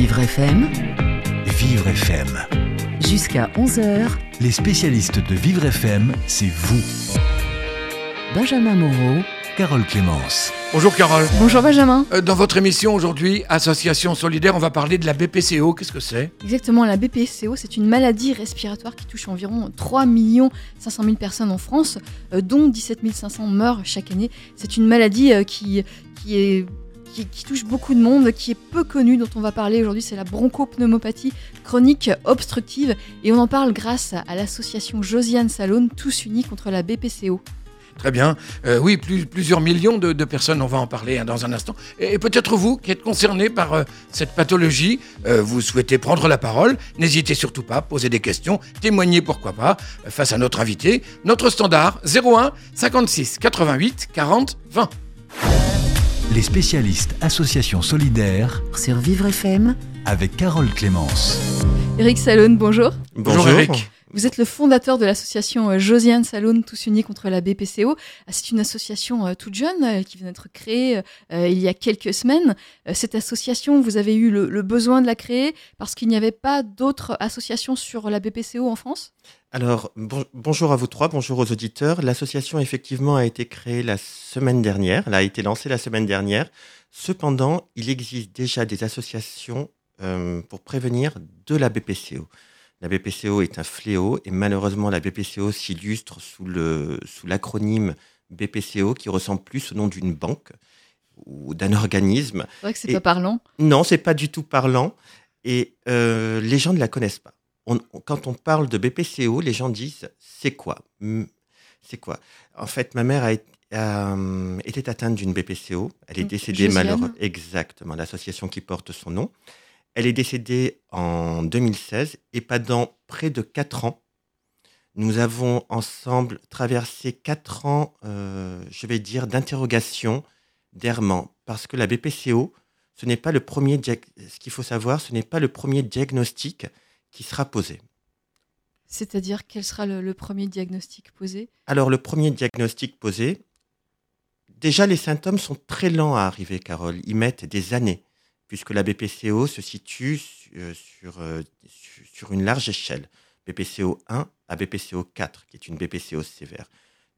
Vivre FM, Vivre FM. jusqu'à 11h, Les spécialistes de Vivre FM, c'est vous. Benjamin Moreau, Carole Clémence. Bonjour Carole. Bonjour Benjamin. Euh, Dans votre émission aujourd'hui, Association Solidaire, on va parler de la BPCO. Qu'est-ce que c'est? Exactement, la BPCO, c'est une maladie respiratoire qui touche environ 3 500 000 personnes en France, euh, dont 17 500 meurent chaque année. C'est une maladie euh, qui, qui, est, qui, touche beaucoup de monde, qui est peu connue, dont on va parler aujourd'hui, c'est la bronchopneumopathie chronique obstructive. Et on en parle grâce à, l'association Josiane Salone, tous unis contre la BPCO. Très bien. Euh, oui, plus- plusieurs millions de, personnes, on va en parler hein, dans un instant. Et, peut-être vous qui êtes concerné par euh, cette pathologie, euh, vous souhaitez prendre la parole, n'hésitez surtout pas, poser des questions, témoigner pourquoi pas, face à notre invité. Notre standard 01 56 88 40 20. Les spécialistes Association Solidaire sur Vivre FM, avec Carole Clémence. Eric Salone, bonjour. Bonjour, Eric. Vous êtes le fondateur de l'association euh, Josiane Salone Tous Unis contre la BPCO. Ah, C'est une association euh, toute jeune euh, qui vient d'être créée il y a quelques semaines. Cette association, vous avez eu le, besoin de la créer parce qu'il n'y avait pas d'autres associations sur la BPCO en France? Alors, bon- bonjour à vous trois, bonjour aux auditeurs. L'association, effectivement, a été créée la semaine dernière. Elle a été lancée la semaine dernière. Cependant, il existe déjà des associations pour prévenir de la BPCO. La BPCO est un fléau et malheureusement, la BPCO s'illustre sous le sous l'acronyme BPCO qui ressemble plus au nom d'une banque ou d'un organisme. C'est vrai que c'est pas parlant. Non, c'est pas du tout parlant et euh, les gens ne la connaissent pas. On- on- quand on parle de BPCO, les gens disent c'est quoi? C'est quoi? En fait, ma mère a, été- a, euh, était atteinte d'une BPCO. Elle est décédée malheureusement. Exactement, l'association qui porte son nom. Elle est décédée en 2016 et pendant près de quatre ans, nous avons ensemble traversé quatre ans, euh, je vais dire, d'interrogation, d'errement, parce que la BPCO, ce n'est pas le premier, ce qu'il faut savoir, ce n'est pas le premier diagnostic qui sera posé. C'est-à-dire quel sera le, le premier diagnostic posé? Alors, le premier diagnostic posé, déjà, les symptômes sont très lents à arriver, Carole. Ils mettent des années, puisque la BPCO se situe euh, sur, euh, sur, sur une large échelle. BPCO 1 à BPCO 4, qui est une BPCO sévère.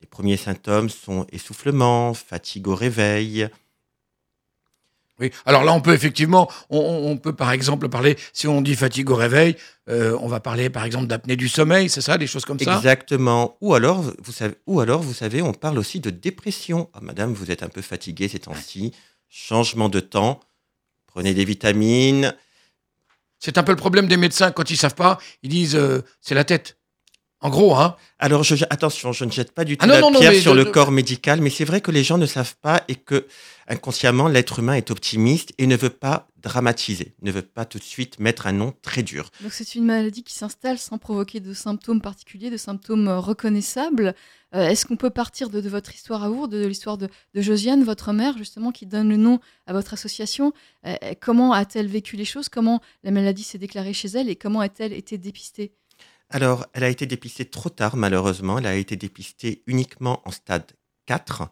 Les premiers symptômes sont essoufflement, fatigue au réveil. Oui. Alors là, on peut effectivement, on peut par exemple parler, si on dit fatigue au réveil, euh, on va parler par exemple d'apnée du sommeil, c'est ça, des choses comme ça? Exactement. Ou alors, vous savez, ou alors, vous savez, on parle aussi de dépression. Ah, madame, vous êtes un peu fatiguée ces temps-ci. Changement de temps. Prenez des vitamines. C'est un peu le problème des médecins quand ils savent pas, ils disent euh, c'est la tête. En gros, hein. Alors, je, attention, je ne jette pas du tout Ah non, la non, non, pierre sur je- le je- corps médical, mais c'est vrai que les gens ne savent pas et que inconsciemment, l'être humain est optimiste et ne veut pas dramatiser, ne veut pas tout de suite mettre un nom très dur. Donc c'est une maladie qui s'installe sans provoquer de symptômes particuliers, de symptômes euh, reconnaissables. Euh, Est-ce qu'on peut partir de, de votre histoire à vous, de, l'histoire de, de Josiane, votre mère, justement, qui donne le nom à votre association? Euh, Comment a-t-elle vécu les choses? Comment la maladie s'est déclarée chez elle et comment a-t-elle été dépistée? Alors, elle a été dépistée trop tard, malheureusement. Elle a été dépistée uniquement en stade 4.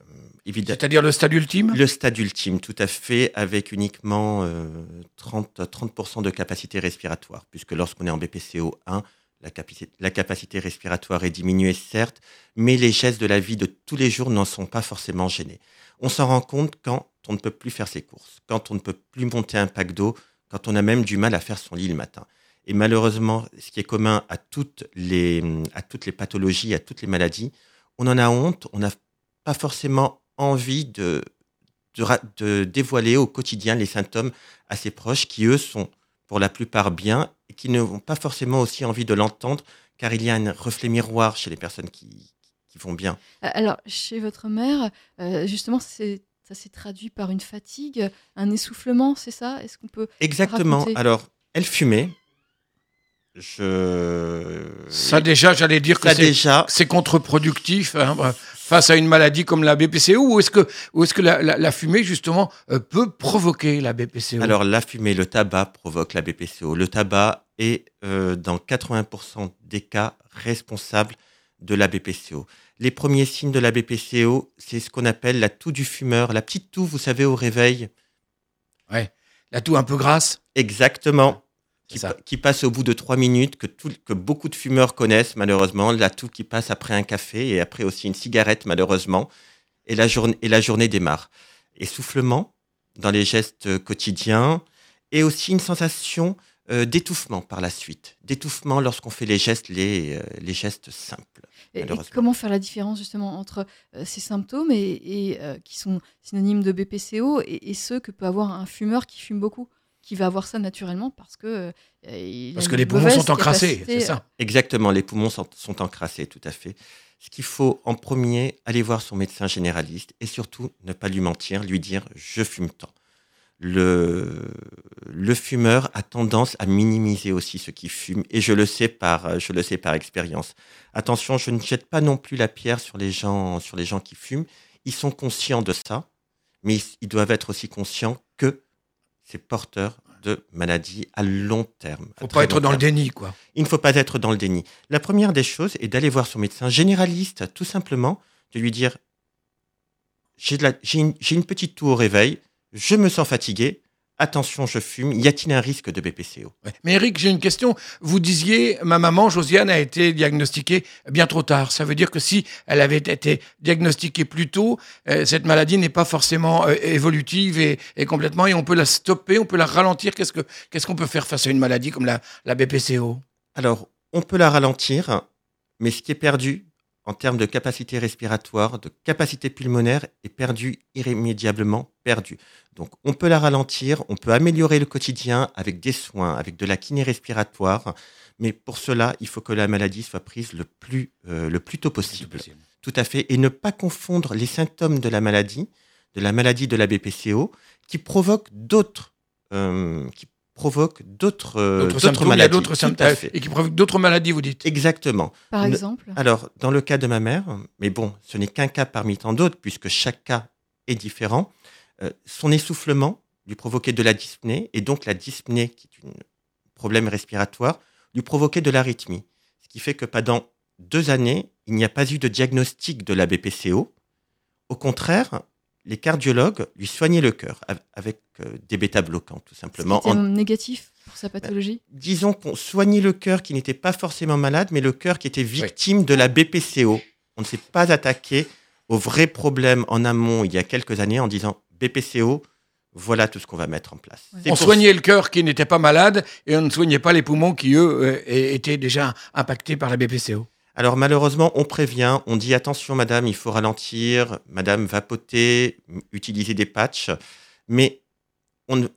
Euh. C'est-à-dire le stade ultime? Le stade ultime, tout à fait, avec uniquement euh, 30, 30% de capacité respiratoire, puisque lorsqu'on est en BPCO 1, la la capacité respiratoire est diminuée, certes, mais les gestes de la vie de tous les jours n'en sont pas forcément gênés. On s'en rend compte quand on ne peut plus faire ses courses, quand on ne peut plus monter un pack d'eau, quand on a même du mal à faire son lit le matin. Et malheureusement, ce qui est commun à toutes les, à toutes les pathologies, à toutes les maladies, on en a honte, on n'a pas forcément envie de, de, dévoiler au quotidien les symptômes à ses proches qui, eux, sont pour la plupart bien et qui n'ont pas forcément aussi envie de l'entendre car il y a un reflet miroir chez les personnes qui, qui vont bien. Euh, Alors, chez votre mère, euh, justement, c'est- ça s'est traduit par une fatigue, un essoufflement, c'est ça? Est-ce qu'on peut Exactement. Alors, elle fumait. Je. Ça déjà, j'allais dire que c'est déjà. contre-productif hein, bah, face à une maladie comme la BPCO ou est-ce que, ou est-ce que la, la- la fumée, justement, euh, peut provoquer la BPCO Alors, la fumée, le tabac provoque la BPCO. Le tabac est, euh, dans 80% des cas, responsable de la BPCO. Les premiers signes de la BPCO, c'est ce qu'on appelle la toux du fumeur, la petite toux, vous savez, au réveil. La toux un peu grasse Exactement. Qui, ça. pa- qui passe au bout de trois minutes, que, tout- que beaucoup de fumeurs connaissent malheureusement, la toux qui passe après un café et après aussi une cigarette malheureusement, et la, journée et la journée démarre. Essoufflement dans les gestes quotidiens et aussi une sensation euh, d'étouffement par la suite, d'étouffement lorsqu'on fait les gestes, les, euh, les gestes simples. Et- comment faire la différence justement entre euh, ces symptômes et, et, euh, qui sont synonymes de BPCO et, et ceux que peut avoir un fumeur qui fume beaucoup, qui va avoir ça naturellement parce que euh, Parce que les poumons sont encrassés, c'est ça. Exactement, les poumons sont, sont encrassés, tout à fait. Ce qu'il faut en premier, aller voir son médecin généraliste et surtout ne pas lui mentir, lui dire je fume tant. Le, le fumeur a tendance à minimiser aussi ce qu'il fume et je le sais par, je le sais par expérience. Attention, je ne jette pas non plus la pierre sur les gens, sur les gens qui fument. Ils sont conscients de ça, mais ils, ils doivent être aussi conscients c'est porteur de maladies à long terme. à Faut très pas être dans le déni, quoi. il ne faut pas être dans le déni. La première des choses est d'aller voir son médecin généraliste, tout simplement, de lui dire j'ai une, j'ai une petite toux au réveil, je me sens fatigué, attention, je fume, y a-t-il un risque de BPCO Ouais. Mais Eric, j'ai une question. Vous disiez, ma maman, Josiane, a été diagnostiquée bien trop tard. Ça veut dire que si elle avait été diagnostiquée plus tôt, euh, cette maladie n'est pas forcément euh, évolutive et, et complètement, et on peut la stopper, on peut la ralentir. Qu'est-ce que qu'est-ce qu'on peut faire face à une maladie comme la, la BPCO Alors, on peut la ralentir, mais ce qui est perdu en termes de capacité respiratoire, de capacité pulmonaire, est perdu irrémédiablement perdu. Donc, on peut la ralentir, on peut améliorer le quotidien avec des soins, avec de la kiné respiratoire, mais pour cela, il faut que la maladie soit prise le plus, euh, le plus tôt possible. Tout à fait. Et ne pas confondre les symptômes de la maladie, de la maladie de la BPCO, qui provoquent d'autres, euh, qui provoquent d'autres, euh, maladies. d'autres symptômes et qui provoquent d'autres maladies, vous dites. Exactement. Par Ne- exemple. Alors, dans le cas de ma mère, mais bon, ce n'est qu'un cas parmi tant d'autres, puisque chaque cas est différent, euh, son essoufflement lui provoquait de la dyspnée, et donc la dyspnée, qui est un problème respiratoire, lui provoquait de l'arythmie. Ce qui fait que pendant deux années, il n'y a pas eu de diagnostic de la BPCO. Au contraire, les cardiologues lui soignaient le cœur av- avec euh, des bêta-bloquants, tout simplement. C'était en- négatif pour sa pathologie? disons qu'on soignait le cœur qui n'était pas forcément malade, mais le cœur qui était victime de la BPCO. On ne s'est pas attaqué au vrai problème en amont il y a quelques années en disant BPCO, voilà tout ce qu'on va mettre en place. Ouais. On pour- soignait le cœur qui n'était pas malade et on ne soignait pas les poumons qui, eux, euh, étaient déjà impactés par la BPCO. Alors malheureusement, on prévient, on dit attention madame, il faut ralentir, madame vapoter, utiliser des patchs, mais on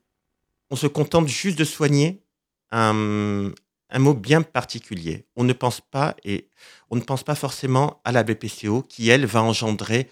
se contente juste de soigner un, un mot bien particulier. On ne pense pas et on ne pense pas forcément à la BPCO qui elle va engendrer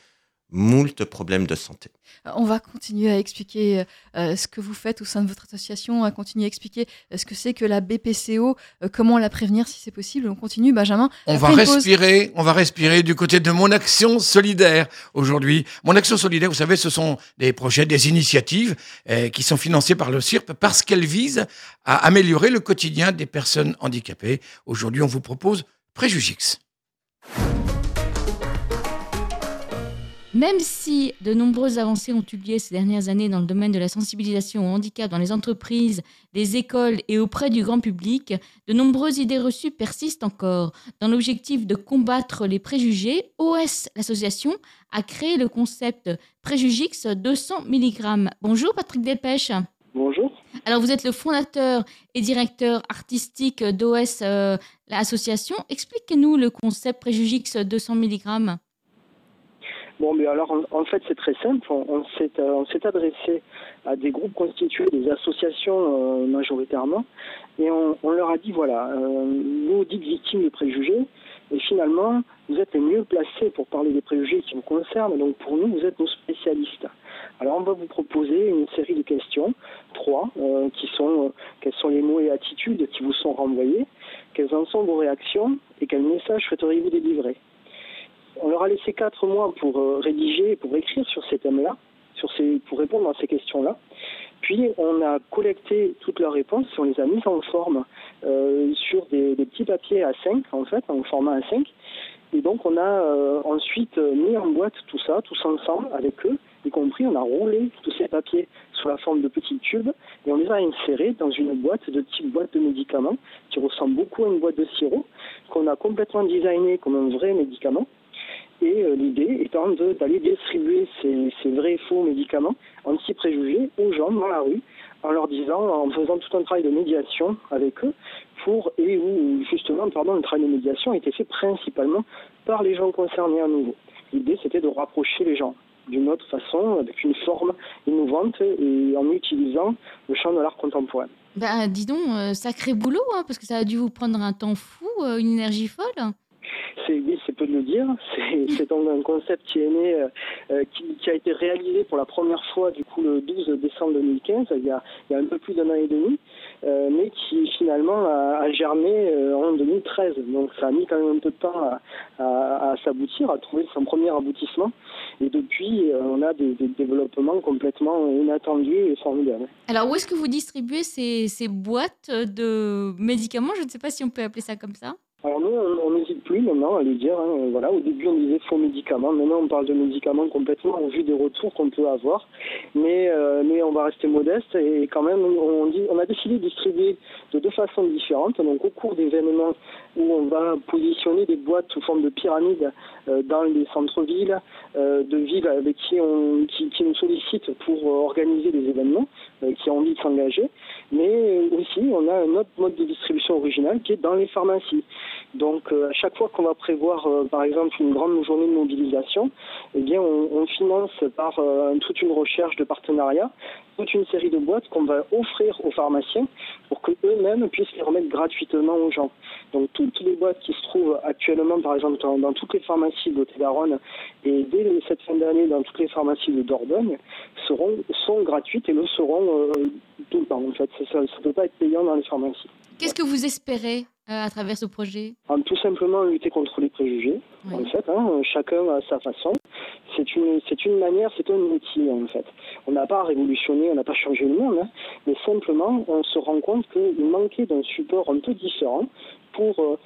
moult problèmes de santé. Euh, On va continuer à expliquer euh, ce que vous faites au sein de votre association, à continuer à expliquer euh, ce que c'est que la BPCO, euh, comment la prévenir si c'est possible. On continue, Benjamin. On va pause- respirer, on va respirer du côté de mon action solidaire aujourd'hui. Mon action solidaire, vous savez, ce sont des projets, des initiatives euh, qui sont financées par le CIRP parce qu'elles visent à améliorer le quotidien des personnes handicapées. Aujourd'hui, on vous propose Préjugix. Même si de nombreuses avancées ont eu lieu ces dernières années dans le domaine de la sensibilisation au handicap dans les entreprises, les écoles et auprès du grand public, de nombreuses idées reçues persistent encore. Dans l'objectif de combattre les préjugés, OS, l'association, a créé le concept Préjugix 200 mg. Bonjour Patrick Delpech. Bonjour. Alors vous êtes le fondateur et directeur artistique d'OS, euh, l'association. Expliquez-nous le concept Préjugix 200 mg. Bon, mais alors en, fait c'est très simple. On, on s'est euh, on s'est adressé à des groupes constitués, des associations euh, majoritairement, et on, leur a dit voilà, euh, vous dites victimes de préjugés, et finalement vous êtes les mieux placés pour parler des préjugés qui vous concernent. Donc pour nous, vous êtes nos spécialistes. Alors on va vous proposer une série de questions, trois, euh, qui sont quels sont les mots et attitudes qui vous sont renvoyés, quelles en sont vos réactions et quel message souhaiteriez-vous délivrer. On leur a laissé quatre mois pour euh, rédiger, pour écrire sur ces thèmes-là, sur ces, pour répondre à ces questions-là. Puis on a collecté toutes leurs réponses, on les a mises en forme euh, sur des, petits papiers A5, en fait, en format A5. Et donc on a euh, ensuite mis en boîte tout ça, tous ensemble, avec eux, y compris on a roulé tous ces papiers sous la forme de petits tubes et on les a insérés dans une boîte de type boîte de médicaments qui ressemble beaucoup à une boîte de sirop qu'on a complètement designé comme un vrai médicament. Et euh, l'idée étant d'aller distribuer ces, ces, vrais faux médicaments anti-préjugés aux gens dans la rue en leur disant, en faisant tout un travail de médiation avec eux, pour, et où justement, pardon, le travail de médiation a été fait principalement par les gens concernés à nouveau. L'idée, c'était de rapprocher les gens d'une autre façon, avec une forme innovante et en utilisant le champ de l'art contemporain. Ben, dis donc, euh, sacré boulot, hein, parce que ça a dû vous prendre un temps fou, euh, une énergie folle. C'est oui, c'est peu de le dire. C'est donc un concept qui est né, euh, qui, qui, a été réalisé pour la première fois du coup le 12 décembre 2015, il y a, il y a un peu plus d'un an et demi, euh, mais qui finalement a, a germé euh, en 2013. Donc ça a mis quand même un peu de temps à, à, à s'aboutir, à trouver son premier aboutissement. Et depuis, euh, on a des, des, développements complètement inattendus et formidables. Alors où est-ce que vous distribuez ces, ces boîtes de médicaments? Je ne sais pas si on peut appeler ça comme ça. Alors nous, on n'hésite plus maintenant à les dire. Hein, voilà, au début, on disait faux médicaments. Maintenant, on parle de médicaments complètement au vu des retours qu'on peut avoir. Mais, euh, mais on va rester modeste et quand même, on, dit, on a décidé de distribuer de deux façons différentes. Donc, au cours d'événements où on va positionner des boîtes sous forme de pyramide euh, dans les centres-villes, euh, de villes avec qui, on, qui, qui nous sollicitent pour organiser des événements, qui ont envie de s'engager. Mais aussi, on a un autre mode de distribution original qui est dans les pharmacies. Donc euh, à chaque fois qu'on va prévoir euh, par exemple une grande journée de mobilisation, eh bien on, finance par euh, toute une recherche de partenariat, toute une série de boîtes qu'on va offrir aux pharmaciens pour que eux-mêmes puissent les remettre gratuitement aux gens. Donc toutes les boîtes qui se trouvent actuellement par exemple dans, toutes les pharmacies de Garonne et dès cette fin d'année dans toutes les pharmacies de Dordogne seront sont gratuites et le seront tout le temps en fait. Ça ne peut pas être payant dans les pharmacies. Qu'est-ce que vous espérez à travers ce projet Tout simplement lutter contre les préjugés, oui. en fait, hein, chacun à sa façon. C'est une, c'est une manière, c'est un outil, en fait. On n'a pas révolutionné, on n'a pas changé le monde, hein, mais simplement, on se rend compte qu'il manquait d'un support un peu différent pour euh, euh,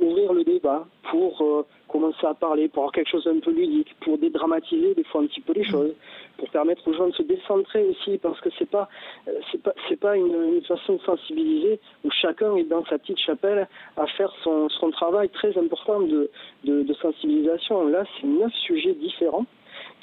ouvrir le débat, pour euh, commencer à parler, pour avoir quelque chose d'un peu ludique, pour dédramatiser des fois un petit peu les choses, pour permettre aux gens de se décentrer aussi, parce que c'est pas c'est pas c'est pas une, une, façon de sensibiliser où chacun est dans sa petite chapelle à faire son, son travail très important de, de, de sensibilisation. Là, c'est neuf sujets différents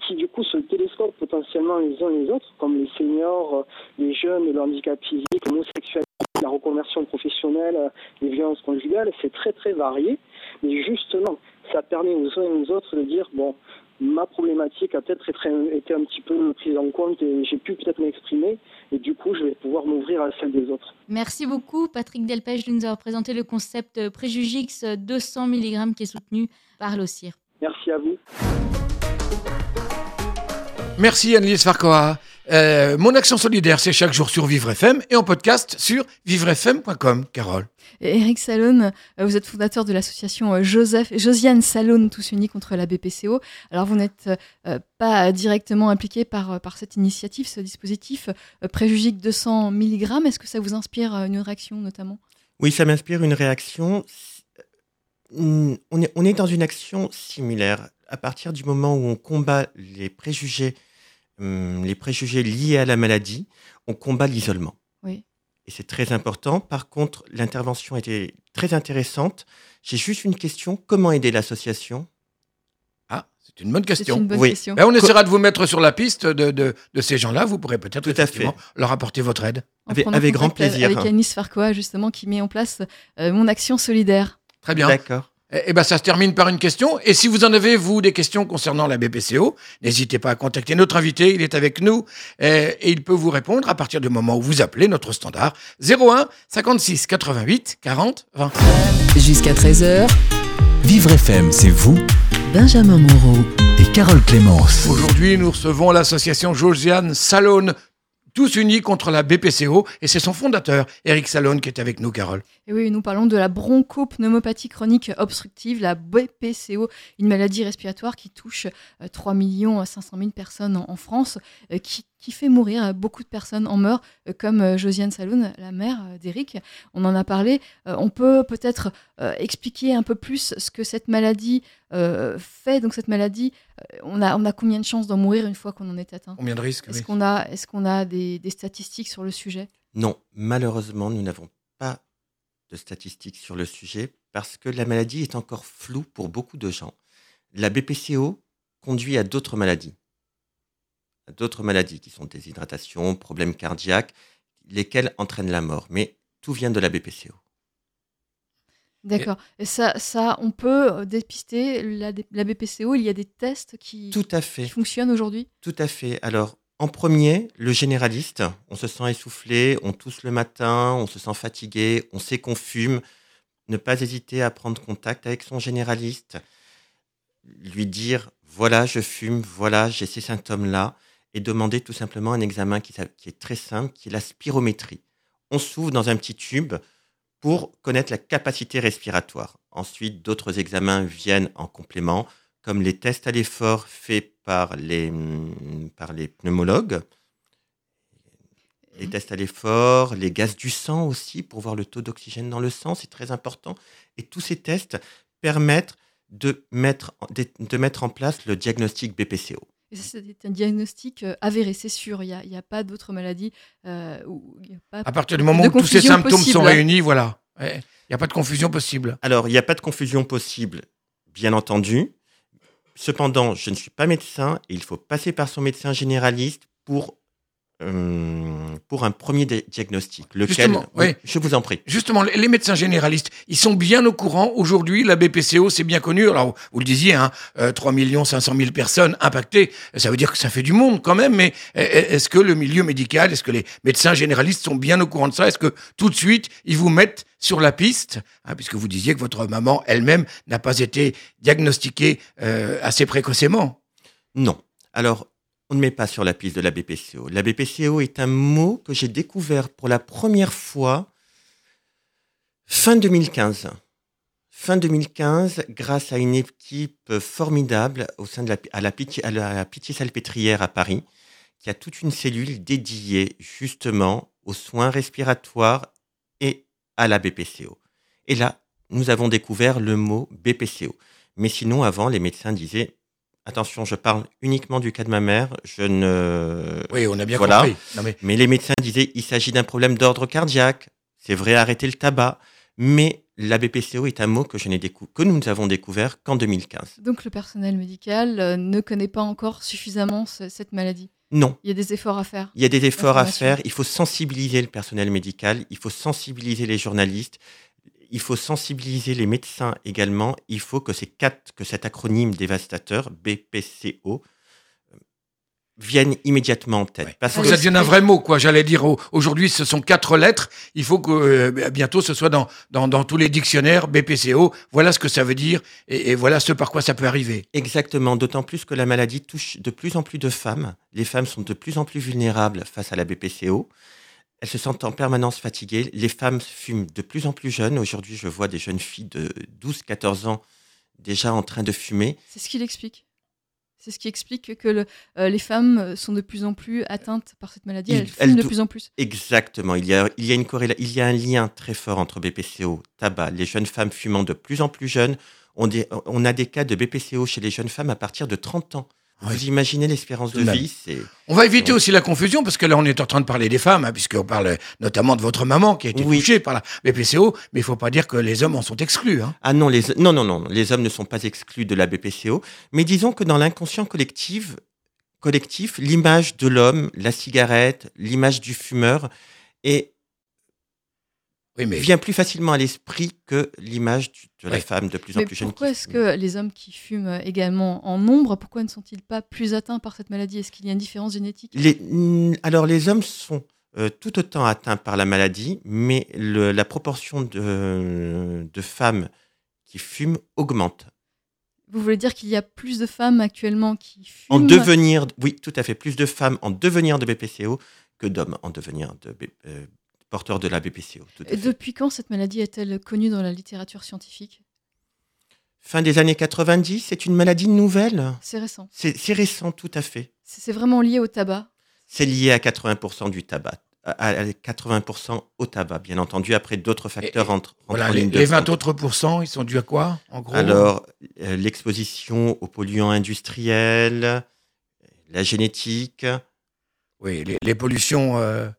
qui du coup se télescopent potentiellement les uns les autres, comme les seniors, les jeunes, le handicap physique, l'homosexualité, la reconversion professionnelle, les violences conjugales, c'est très très varié. Mais justement, ça permet aux uns et aux autres de dire, bon, ma problématique a peut-être été un petit peu prise en compte et j'ai pu peut-être m'exprimer et du coup je vais pouvoir m'ouvrir à celle des autres. Merci beaucoup Patrick Delpech de nous avoir présenté le concept Préjugix 200 mg qui est soutenu par l'OCIR. Merci à vous. Merci Annelise Farcoa. Euh, mon action solidaire, c'est chaque jour sur Vivre FM et en podcast sur vivrefm.com. Carole. Eric Salone, vous êtes fondateur de l'association Joseph, Josiane Salone, tous unis contre la BPCO. Alors, vous n'êtes euh, pas directement impliqué par, par cette initiative, ce dispositif euh, Préjugique 200 mg. Est-ce que ça vous inspire une réaction notamment? Oui, ça m'inspire une réaction. On est, on est dans une action similaire. À partir du moment où on combat les préjugés les préjugés liés à la maladie, on combat l'isolement. Oui. Et c'est très important. Par contre, l'intervention était très intéressante. J'ai juste une question. Comment aider l'association? Ah, c'est une bonne question. Une bonne Oui. question. Ben, on essaiera de vous mettre sur la piste de, de, de ces gens-là. Vous pourrez peut-être Tout à effectivement leur apporter votre aide. Avec- grand plaisir. Avec Anis Farquois, justement, qui met en place euh, mon action solidaire. Très bien. D'accord. Eh eh ben, ça se termine par une question. Et si vous en avez, vous, des questions concernant la BPCO, n'hésitez pas à contacter notre invité. Il est avec nous eh, et il peut vous répondre à partir du moment où vous appelez notre standard 01 56 88 40 20. Jusqu'à 13h, Vivre FM, c'est vous Benjamin Moreau. et Carole Clémence. Aujourd'hui, nous recevons l'association Josiane Salone, tous unis contre la BPCO, et c'est son fondateur, Eric Salone, qui est avec nous, Carole. Et oui, nous parlons de la bronchopneumopathie chronique obstructive, la BPCO, une maladie respiratoire qui touche euh, 3 500 000 personnes en, en France, euh, qui, qui fait mourir. Beaucoup de personnes en meurent, euh, comme euh, Josiane Saloun, la mère euh, d'Eric. On en a parlé. On peut peut-être expliquer un peu plus ce que cette maladie fait. Donc cette maladie, on, a, on a combien de chances d'en mourir une fois qu'on en est atteint? Combien de risques Est-ce oui. qu'on a, est qu'on a des, des statistiques sur le sujet? Non, malheureusement, nous n'avons pas de statistiques sur le sujet parce que la maladie est encore floue pour beaucoup de gens. La BPCO conduit à d'autres maladies. D'autres maladies qui sont déshydratation, problèmes cardiaques, lesquels entraînent la mort. Mais tout vient de la BPCO. D'accord. Et ça, ça, on peut euh, dépister la, la BPCO. Il y a des tests qui, Tout à qui fait. fonctionnent aujourd'hui? Tout à fait. Alors, en premier, le généraliste. On se sent essoufflé, on tousse le matin, on se sent fatigué, on sait qu'on fume. Ne pas hésiter à prendre contact avec son généraliste, lui dire voilà, je fume, voilà, j'ai ces symptômes-là, et demander tout simplement un examen qui, est très simple, qui est la spirométrie. On s'ouvre dans un petit tube pour connaître la capacité respiratoire. Ensuite, d'autres examens viennent en complément, comme les tests à l'effort faits par les, hum, par les pneumologues, les tests à l'effort, les gaz du sang aussi, pour voir le taux d'oxygène dans le sang, c'est très important. Et tous ces tests permettent de mettre, de mettre en place le diagnostic BPCO. Et ça, c'est un diagnostic euh, avéré, c'est sûr. Il n'y a, il y a pas d'autres maladies euh, où il y a pas À partir du moment où tous ces symptômes sont réunis, voilà. Il n'y a pas de confusion possible. Alors, il n'y a pas de confusion possible, bien entendu. Cependant, je ne suis pas médecin et il faut passer par son médecin généraliste pour, pour un premier di- diagnostic. Lequel oui. Je vous en prie. Justement, les médecins généralistes, ils sont bien au courant. Aujourd'hui, la BPCO, c'est bien connu. Alors, vous le disiez, hein, euh, 3 500 000 personnes impactées. Ça veut dire que ça fait du monde quand même. Mais euh, est-ce que le milieu médical, est-ce que les médecins généralistes sont bien au courant de ça? Est-ce que tout de suite, ils vous mettent sur la piste? Hein, Puisque vous disiez que votre maman elle-même n'a pas été diagnostiquée euh, assez précocement. Non. Alors, ne met pas sur la piste de la BPCO. La BPCO est un mot que j'ai découvert pour la première fois fin 2015. Fin 2015, grâce à une équipe formidable au sein de la, à la, Pitié, à la Salpêtrière à Paris, qui a toute une cellule dédiée justement aux soins respiratoires et à la BPCO. Et là, nous avons découvert le mot BPCO. Mais sinon, avant, les médecins disaient Attention, je parle uniquement du cas de ma mère. Je ne. Oui, on a bien Voilà. compris. Non, mais Mais les médecins disaient il s'agit d'un problème d'ordre cardiaque. C'est vrai, arrêtez le tabac. Mais la BPCO est un mot que, je que nous avons découvert qu'en 2015. Donc le personnel médical euh, ne connaît pas encore suffisamment ce- cette maladie? Non. Il y a des efforts à faire. Il y a des efforts à faire. Il faut sensibiliser le personnel médical. Il faut sensibiliser les journalistes. Il faut sensibiliser les médecins également. Il faut que ces quatre, que cet acronyme dévastateur BPCO euh, vienne immédiatement en tête. il Parce faut que ça devienne un vrai mot, quoi. J'allais dire, au- aujourd'hui, ce sont quatre lettres. Il faut que euh, bientôt ce soit dans, dans, dans tous les dictionnaires BPCO. Voilà ce que ça veut dire et, et voilà ce par quoi ça peut arriver. Exactement, d'autant plus que la maladie touche de plus en plus de femmes. Les femmes sont de plus en plus vulnérables face à la BPCO. Elles se sentent en permanence fatiguées. Les femmes fument de plus en plus jeunes. Aujourd'hui, je vois des jeunes filles de 12-14 ans déjà en train de fumer. C'est ce qu'il explique. C'est ce qui explique que le- euh, les femmes sont de plus en plus atteintes par cette maladie. Il- Elles fument elles de plus en plus. Exactement, il y a, il y a une il y a un lien très fort entre BPCO, tabac, les jeunes femmes fumant de plus en plus jeunes. On, on a des cas de BPCO chez les jeunes femmes à partir de 30 ans. Vous imaginez l'espérance de vie c'est On va éviter aussi la confusion parce que là, on est en train de parler des femmes, hein, puisqu'on parle notamment de votre maman qui a été Oui. touchée par la BPCO, mais il faut pas dire que les hommes en sont exclus. Hein. Ah non, les, non, non, non, les hommes ne sont pas exclus de la BPCO, mais disons que dans l'inconscient collectif, collectif l'image de l'homme, la cigarette, l'image du fumeur est, Oui, mais vient plus facilement à l'esprit que l'image de la femme de plus en plus jeune. pourquoi est-ce que les hommes qui fument également en nombre, pourquoi ne sont-ils pas plus atteints par cette maladie? Est-ce qu'il y a une différence génétique? Les- mm, alors les hommes sont euh, tout autant atteints par la maladie, mais le- la proportion de, de femmes qui fument augmente. Vous voulez dire qu'il y a plus de femmes actuellement qui fument? En devenir, oui, tout à fait, plus de femmes en devenir de BPCO que d'hommes en devenir de Euh, porteurs de la BPCO. tout à Et fait. depuis quand cette maladie est-elle connue dans la littérature scientifique? Fin des années 90, c'est une maladie nouvelle? C'est récent. C'est c'est récent, tout à fait. C'est vraiment lié au tabac? C'est lié à 80% du tabac, à à 80% au tabac, bien entendu. Après, d'autres facteurs Et- entrent entrent Voilà, en les, de les 20 compte. autres pourcents, ils sont dus à quoi, en gros? Alors, euh, l'exposition aux polluants industriels, la génétique, Oui, les, les pollutions euh,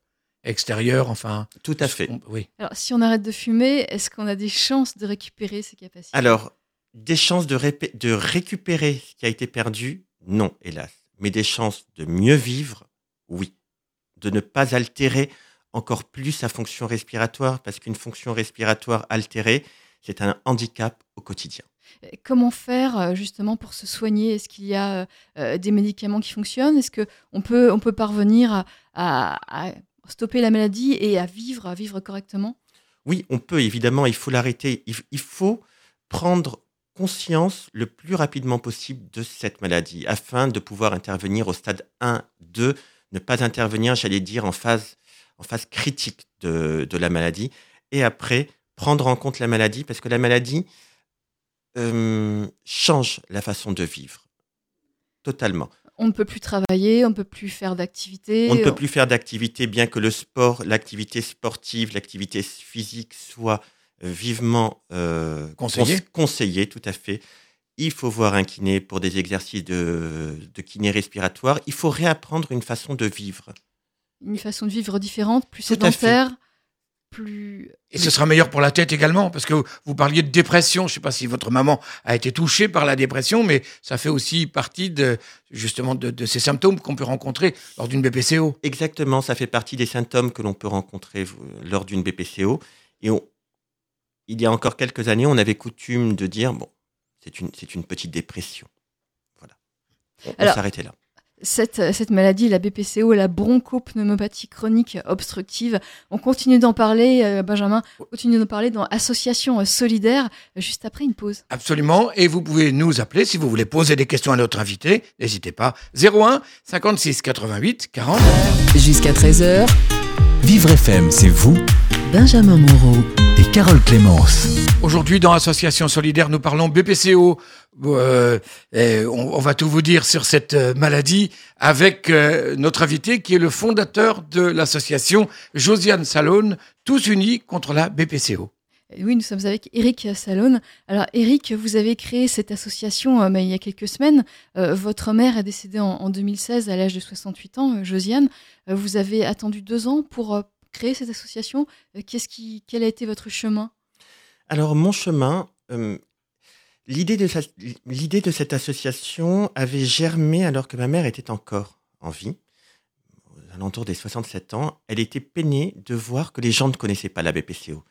extérieures, enfin. tout à fait. on- Oui. Alors, si on arrête de fumer, est-ce qu'on a des chances de récupérer ces capacités? Alors, des chances de, de récupérer ce qui a été perdu, non, hélas. Mais des chances de mieux vivre, oui. De ne pas altérer encore plus sa fonction respiratoire, parce qu'une fonction respiratoire altérée, c'est un handicap au quotidien. Euh, Comment faire euh, justement pour se soigner? Est-ce qu'il y a euh, euh, des médicaments qui fonctionnent? Est-ce qu'on peut, on peut parvenir à, à- à stopper la maladie et à vivre, à vivre correctement Oui, on peut, évidemment, il faut l'arrêter. Il, faut prendre conscience le plus rapidement possible de cette maladie afin de pouvoir intervenir au stade 1, 2, ne pas intervenir, j'allais dire, en phase, en phase critique de, de la maladie. Et après, prendre en compte la maladie parce que la maladie euh, change la façon de vivre. Totalement. On ne peut plus travailler, on ne peut plus faire d'activités. On ne peut plus faire d'activité, bien que le sport, l'activité sportive, l'activité physique soit vivement euh, Conseillé. cons- conseillé, tout à fait. Il faut voir un kiné pour des exercices de, de kiné respiratoire. Il faut réapprendre une façon de vivre. Une façon de vivre différente, plus Tout à fait. sédentaire, plus. Et ce sera meilleur pour la tête également, parce que vous parliez de dépression. Je ne sais pas si votre maman a été touchée par la dépression, mais ça fait aussi partie de, justement de, de ces symptômes qu'on peut rencontrer lors d'une BPCO. Exactement, ça fait partie des symptômes que l'on peut rencontrer euh, lors d'une BPCO. Et on- il y a encore quelques années, on avait coutume de dire, bon, c'est une, c'est une petite dépression. Voilà. On, s'arrêtait là. Cette, cette maladie, la BPCO, la bronchopneumopathie chronique obstructive, on continue d'en parler, euh, Benjamin, on continue d'en parler dans Association euh, solidaire, euh, juste après une pause. Absolument. Et vous pouvez nous appeler si vous voulez poser des questions à notre invité. N'hésitez pas. 01 56 88 40. Jusqu'à 13h, Vivre FM, c'est vous Benjamin Moreau. et Carole Clémence. Aujourd'hui, dans Association Solidaire, nous parlons BPCO. Euh, et on, on va tout vous dire sur cette euh, maladie avec euh, notre invité qui est le fondateur de l'association Josiane Salone, tous unis contre la BPCO. Oui, nous sommes avec Eric Salone. Alors, Eric, vous avez créé cette association euh, mais il y a quelques semaines. Euh, votre mère est décédée en, en 2016 à l'âge de 68 ans, euh, Josiane. Euh, vous avez attendu deux ans pour euh, créer cette association. Euh, Qu'est-ce qui, quel a été votre chemin? Alors, mon chemin, euh, l'idée de, l'idée de cette association avait germé alors que ma mère était encore en vie, aux alentours des 67 ans. Elle était peinée de voir que les gens ne connaissaient pas la BPCO.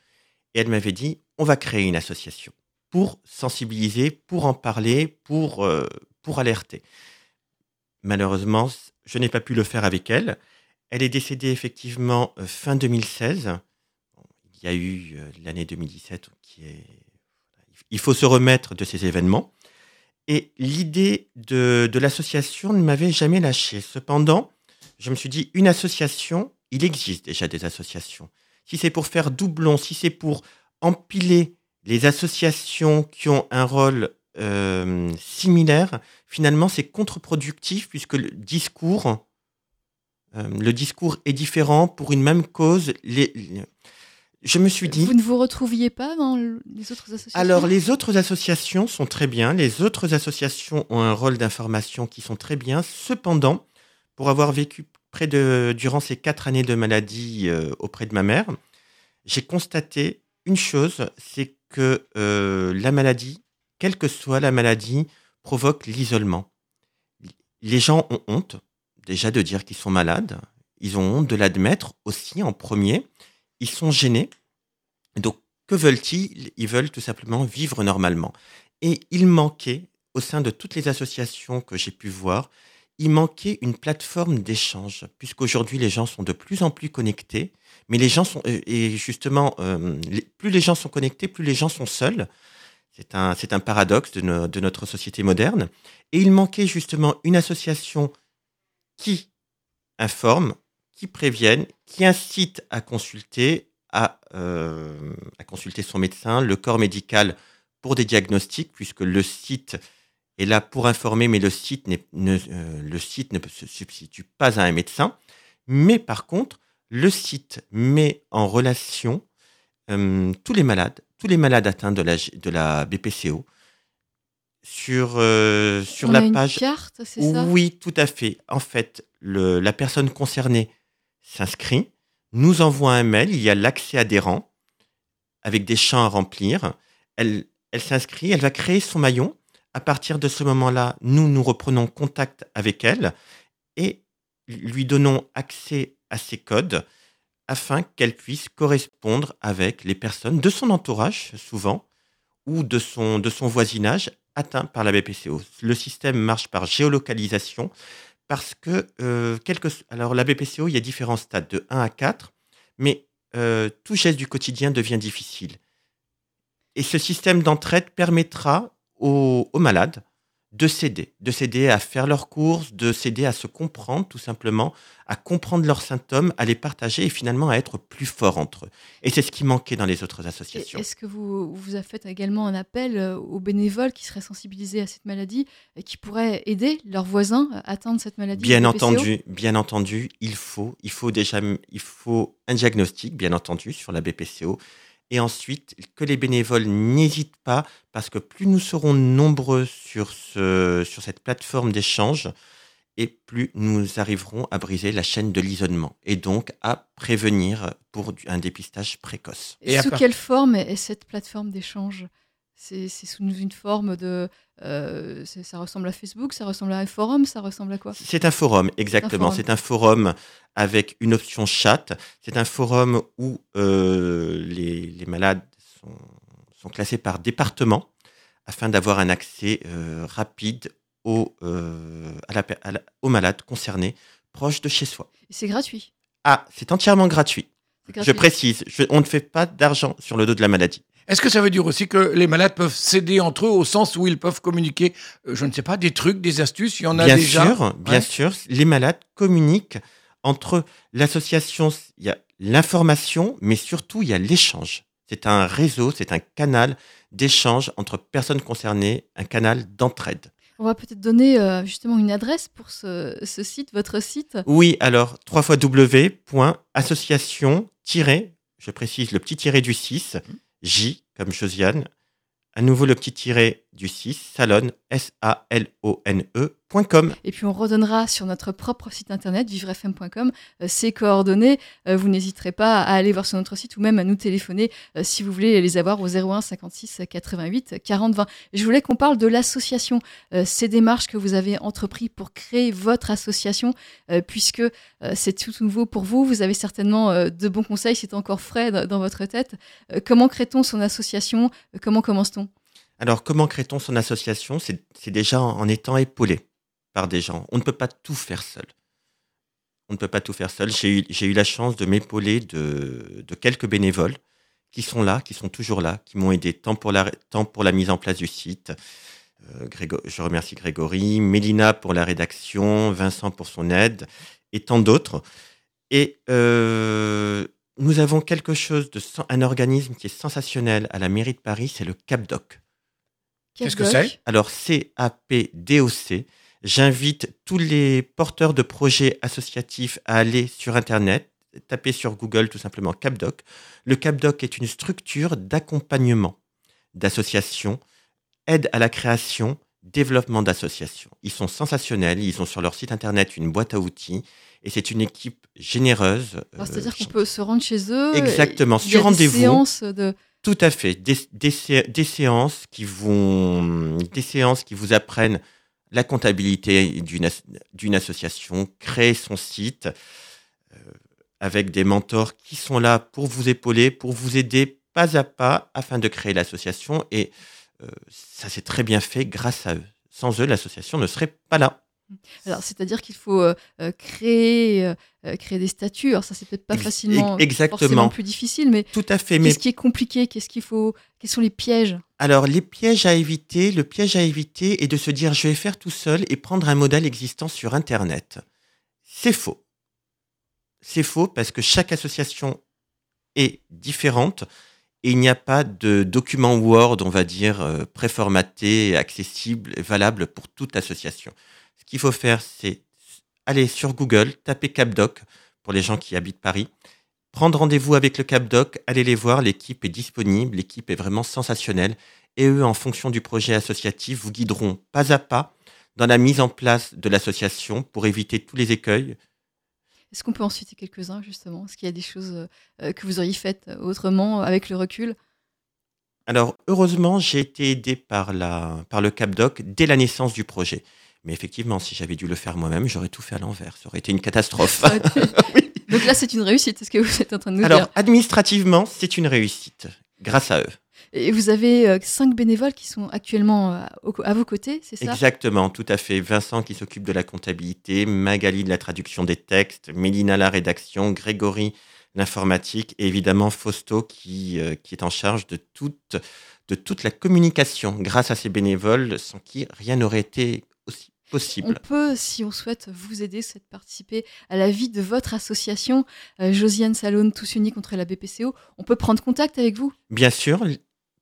Et elle m'avait dit, on va créer une association pour sensibiliser, pour en parler, pour, euh, pour alerter. Malheureusement, je n'ai pas pu le faire avec elle. Elle est décédée effectivement euh, fin 2016. Bon, Il y a eu euh, l'année 2017 qui est... Il faut se remettre de ces événements. Et l'idée de, l'association ne m'avait jamais lâché. Cependant, je me suis dit, une association, il existe déjà des associations. Si c'est pour faire doublon, si c'est pour empiler les associations qui ont un rôle euh, similaire, finalement, c'est contre-productif puisque le discours, euh, le discours est différent pour une même cause. Je me suis dit. Vous ne vous retrouviez pas dans le- les autres associations? Alors, les autres associations sont très bien. Les autres associations ont un rôle d'information qui sont très bien. Cependant, pour avoir vécu près de, durant ces quatre années de maladie euh, auprès de ma mère, j'ai constaté une chose, c'est que euh, la maladie, quelle que soit la maladie, provoque l'isolement. Les gens ont honte déjà de dire qu'ils sont malades. Ils ont honte de l'admettre aussi en premier. Ils sont gênés. Donc, que veulent-ils? Ils veulent tout simplement vivre normalement. Et il manquait, au sein de toutes les associations que j'ai pu voir, il manquait une plateforme d'échange, puisqu'aujourd'hui les gens sont de plus en plus connectés, mais les gens sont, euh, et justement, euh, plus les gens sont connectés, plus les gens sont seuls. C'est un, paradoxe de notre société moderne. Et il manquait justement une association qui informe, qui prévienne, qui incite à consulter, à, euh, à consulter son médecin, le corps médical pour des diagnostics, puisque le site est là pour informer, mais le site, ne, euh, le site ne se substitue pas à un médecin. Mais par contre, le site met en relation euh, tous les malades, tous les malades atteints de la, de la BPCO sur, euh, sur On la a une page. carte, c'est ça? Oui, tout à fait. En fait, le- la personne concernée s'inscrit, nous envoie un mail, il y a l'accès adhérent avec des champs à remplir. Elle, s'inscrit, elle va créer son maillon. À partir de ce moment-là, nous, nous reprenons contact avec elle et lui donnons accès à ses codes afin qu'elle puisse correspondre avec les personnes de son entourage, souvent, ou de son, de son voisinage atteint par la BPCO. Le système marche par géolocalisation parce que, euh, quelque, alors la BPCO, il y a différents stades, de 1 à 4, mais euh, tout geste du quotidien devient difficile. Et ce système d'entraide permettra aux malades de s'aider, de s'aider à faire leurs courses, de s'aider à se comprendre tout simplement, à comprendre leurs symptômes, à les partager et finalement à être plus forts entre eux. Et c'est ce qui manquait dans les autres associations. Est-ce que vous, vous avez fait également un appel euh, aux bénévoles qui seraient sensibilisés à cette maladie et qui pourraient aider leurs voisins à atteindre cette maladie Bien entendu, bien entendu, il faut, il faut déjà, il faut un diagnostic, bien entendu, sur la BPCO. Et ensuite, que les bénévoles n'hésitent pas, parce que plus nous serons nombreux sur, ce, sur cette plateforme d'échange, et plus nous arriverons à briser la chaîne de l'isolement, et donc à prévenir pour un dépistage précoce. Et Sous part- quelle forme est cette plateforme d'échange? C'est sous une forme de. euh, ça ressemble à Facebook, ça ressemble à un forum, ça ressemble à quoi? C'est un forum, exactement. C'est un forum avec une option chat. C'est un forum où euh, les, les malades sont, sont classés par département afin d'avoir un accès euh, rapide aux, à la à la- aux malades concernés proches de chez soi. Et C'est gratuit? Ah, c'est entièrement gratuit. Je précise, je- on ne fait pas d'argent sur le dos de la maladie. Est-ce que ça veut dire aussi que les malades peuvent s'aider entre eux au sens où ils peuvent communiquer, euh, je ne sais pas, des trucs, des astuces Il y en a bien déjà sûr, bien sûr, les malades communiquent entre eux. l'association. Il y a l'information, mais surtout il y a l'échange. C'est un réseau, c'est un canal d'échange entre personnes concernées, un canal d'entraide. On va peut-être donner euh, justement une adresse pour ce, ce site, votre site. Oui, alors www.association- je précise le petit tiré du 6, J comme Josiane, à nouveau le petit tiré du 6, salon, Et puis on redonnera sur notre propre site internet, vivrefm.com, euh, ces coordonnées. Euh, vous n'hésiterez pas à aller voir sur notre site ou même à nous téléphoner euh, si vous voulez les avoir au 01 56 88 40 20. Je voulais qu'on parle de l'association, ces démarches que vous avez entrepris pour créer votre association, puisque c'est tout nouveau pour vous. Vous avez certainement de bons conseils, c'est encore frais dans, votre tête. Comment crée-t-on son association? Comment commence-t-on? Alors, comment crée-t-on son association? C'est déjà en étant épaulé par des gens. On ne peut pas tout faire seul. On ne peut pas tout faire seul. J'ai eu, j'ai eu la chance de m'épauler de, de quelques bénévoles qui sont là, qui sont toujours là, qui m'ont aidé tant pour, la, tant pour la mise en place du site. Euh, Grégo- je remercie Grégory, Mélina pour la rédaction, Vincent pour son aide et tant d'autres. Et euh, nous avons quelque chose de un organisme qui est sensationnel à la mairie de Paris, c'est le CapDoc. Qu'est-ce que c'est? Alors, C-A-P-D-O-C. J'invite tous les porteurs de projets associatifs à aller sur Internet, taper sur Google tout simplement CapDoc. Le CapDoc est une structure d'accompagnement d'associations, aide à la création, développement d'associations. Ils sont sensationnels, ils ont sur leur site Internet une boîte à outils et c'est une équipe généreuse. Euh, C'est-à-dire qu'on peut se rendre chez eux. Exactement, sur rendez-vous. de. Tout à fait. Des, des sé- des séances qui vont, des séances qui vous apprennent la comptabilité d'une as- d'une association, créer son site euh, avec des mentors qui sont là pour vous épauler, pour vous aider pas à pas afin de créer l'association. Et euh, ça s'est très bien fait grâce à eux. Sans eux, l'association ne serait pas là. Alors, c'est-à-dire qu'il faut euh, euh, créer, euh, créer des statuts. Alors, ça, c'est peut-être pas facilement, exactement. forcément plus difficile, mais Tout à fait. Mais qu'est-ce qui est compliqué? Qu'est-ce qu'il faut Quels sont les pièges? Alors, les pièges à éviter, le piège à éviter est de se dire je vais faire tout seul et prendre un modèle existant sur Internet. C'est faux. C'est faux parce que chaque association est différente et il n'y a pas de document Word, on va dire, préformaté, accessible, valable pour toute association. Ce qu'il faut faire, c'est aller sur Google, taper CapDoc pour les gens qui habitent Paris, prendre rendez-vous avec le CapDoc, aller les voir, l'équipe est disponible, l'équipe est vraiment sensationnelle, et eux, en fonction du projet associatif, vous guideront pas à pas dans la mise en place de l'association pour éviter tous les écueils, Est-ce qu'on peut en citer quelques-uns, justement? Est-ce qu'il y a des choses euh, que vous auriez faites autrement avec le recul? Alors, heureusement, j'ai été aidé par, la, par le CapDoc dès la naissance du projet. Mais effectivement, si j'avais dû le faire moi-même, j'aurais tout fait à l'envers. Ça aurait été une catastrophe. Donc là, c'est une réussite, c'est ce que vous êtes en train de nous Alors, dire. administrativement, c'est une réussite, grâce à eux. Et vous avez euh, cinq bénévoles qui sont actuellement euh, au- à vos côtés, c'est ça? Exactement, tout à fait. Vincent qui s'occupe de la comptabilité, Magali de la traduction des textes, Mélina la rédaction, Grégory l'informatique et évidemment Fausto qui, euh, qui est en charge de toute, de toute la communication grâce à ces bénévoles sans qui rien n'aurait été On peut, si on souhaite vous aider, souhaite participer à la vie de votre association, euh, Josiane Salone, Tous Unis contre la BPCO, on peut prendre contact avec vous? Bien sûr,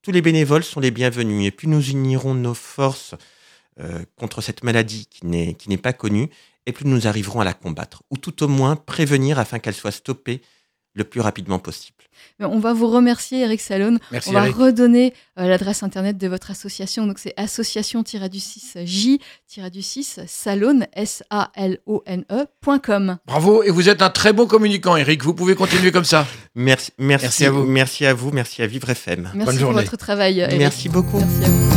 tous les bénévoles sont les bienvenus. Et plus nous unirons nos forces euh, contre cette maladie qui n'est qui n'est pas connue, et plus nous arriverons à la combattre, ou tout au moins prévenir afin qu'elle soit stoppée le plus rapidement possible. On va vous remercier, Eric Salone. Merci On va Eric. redonner euh, l'adresse internet de votre association. Donc c'est association-du-6j-du-6 salone s a l o n e.com. Bravo, et vous êtes un très bon communicant, Eric. Vous pouvez continuer comme ça. Merci, merci, Merci à vous. Merci à vous, merci à Vivre FM. Merci Bonne pour journée. votre travail, Eric. Merci beaucoup. Merci à vous.